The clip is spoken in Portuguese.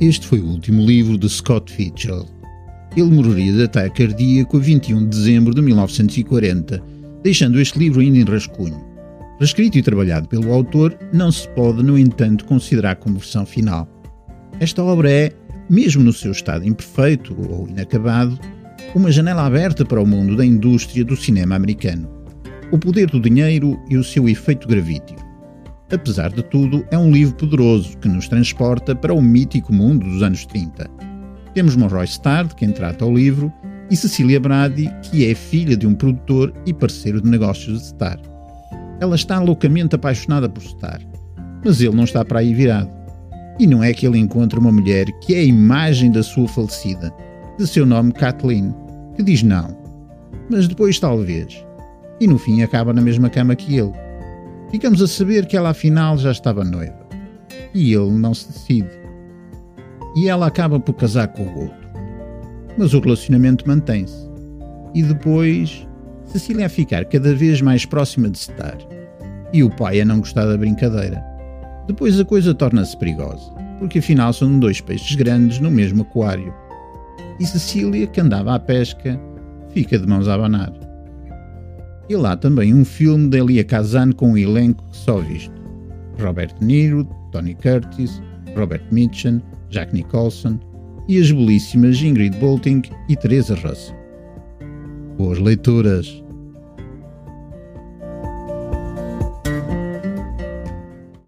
Este foi o último livro de Scott Fitzgerald. Ele morreria de ataque cardíaco a 21 de dezembro de 1940, deixando este livro ainda em rascunho. Reescrito e trabalhado pelo autor, não se pode, no entanto, considerar como versão final. Esta obra é, mesmo no seu estado imperfeito ou inacabado, uma janela aberta para o mundo da indústria do cinema americano, o poder do dinheiro e o seu efeito gravítico. Apesar de tudo, é um livro poderoso que nos transporta para o mítico mundo dos anos 30. Temos Monroy Starr, de quem trata o livro, e Cecília Brady, que é filha de um produtor e parceiro de negócios de Starr. Ela está loucamente apaixonada por Starr, mas ele não está para aí virado. E não é que ele encontra uma mulher que é a imagem da sua falecida, de seu nome Kathleen, que diz não, mas depois talvez, e no fim acaba na mesma cama que ele. Ficamos a saber que ela afinal já estava noiva, e ele não se decide. E ela acaba por casar com o outro. Mas o relacionamento mantém-se. E depois, Cecília a ficar cada vez mais próxima de Star, e o pai a não gostar da brincadeira. Depois a coisa torna-se perigosa, porque afinal são dois peixes grandes no mesmo aquário e Cecília, que andava à pesca, fica de mãos a abanar. E lá também um filme de Elia Kazan com um elenco só visto. Robert Niro, Tony Curtis, Robert Mitchum, Jack Nicholson e as belíssimas Ingrid Bolting e Teresa Russell. Boas leituras!